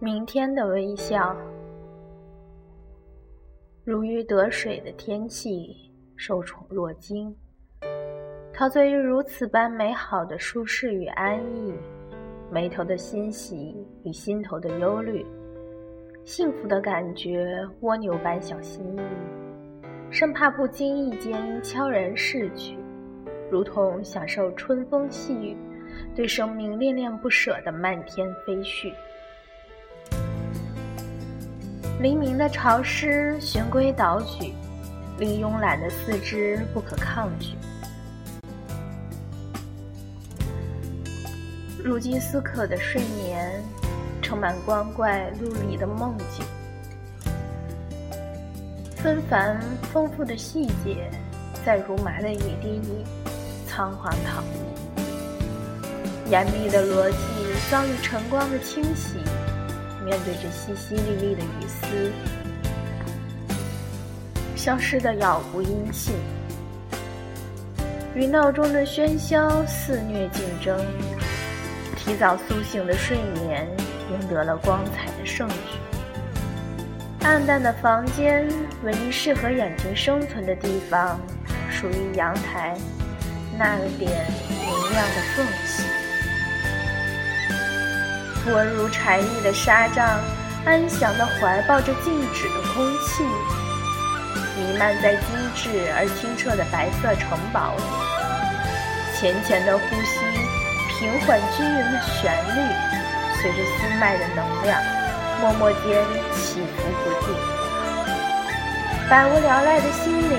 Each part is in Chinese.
明天的微笑，如鱼得水的天气，受宠若惊，陶醉于如此般美好的舒适与安逸，眉头的欣喜与心头的忧虑，幸福的感觉，蜗牛般小心翼翼，生怕不经意间悄然逝去，如同享受春风细雨。对生命恋恋不舍的漫天飞絮，黎明的潮湿循规蹈矩，令慵懒的四肢不可抗拒。如饥似渴的睡眠，充满光怪陆离的梦境，纷繁丰富的细节，在如麻的雨滴里仓皇逃逸。严密的逻辑遭遇晨光的清洗，面对着淅淅沥沥的雨丝，消失的杳无音信。与闹钟的喧嚣肆虐竞争，提早苏醒的睡眠赢得了光彩的胜局。暗淡的房间，唯一适合眼睛生存的地方，属于阳台那点明亮的缝隙。温如柴腻的纱帐，安详地怀抱着静止的空气，弥漫在精致而清澈的白色城堡里。浅浅的呼吸，平缓均匀的旋律，随着心脉的能量，默默间起伏不定。百无聊赖的心灵，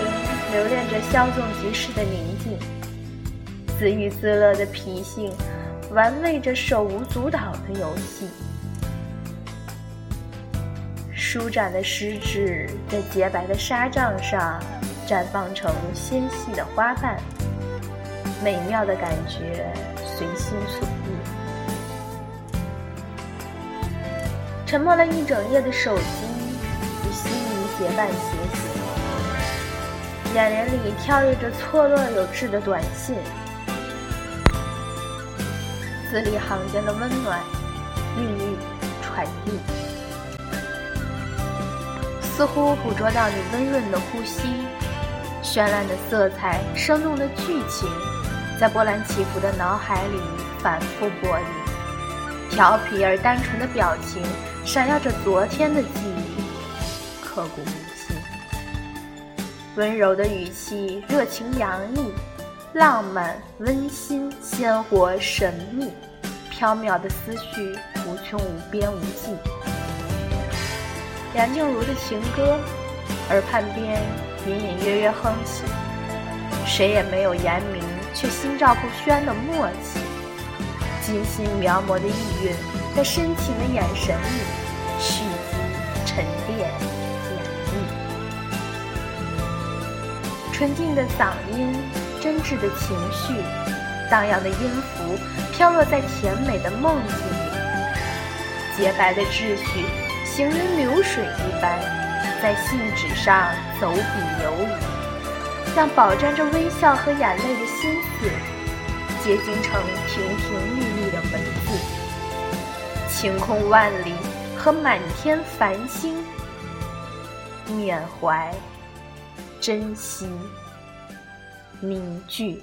留恋着稍纵即逝的宁静。自娱自乐的脾性。玩味着手舞足蹈的游戏，舒展的食指在洁白的纱帐上绽放成纤细的花瓣，美妙的感觉随心所欲。沉默了一整夜的手机与心灵结伴携行，眼帘里跳跃着错落有致的短信。字里行间的温暖，孕育、传递，似乎捕捉到你温润的呼吸，绚烂的色彩，生动的剧情，在波澜起伏的脑海里反复播映。调皮而单纯的表情，闪耀着昨天的记忆，刻骨铭心。温柔的语气，热情洋溢。浪漫、温馨、鲜活、神秘，缥缈的思绪无穷无边无际。梁静茹的情歌，耳畔边隐隐约约哼起，谁也没有言明，却心照不宣的默契。精心描摹的意蕴，在深情的眼神里蓄积、沉淀、演绎。纯净的嗓音。真挚的情绪，荡漾的音符，飘落在甜美的梦境里。洁白的秩序，行云流水一般，在信纸上走笔游移，像饱蘸着微笑和眼泪的心思，结晶成亭亭玉立的文字。晴空万里和满天繁星，缅怀，珍惜。凝聚。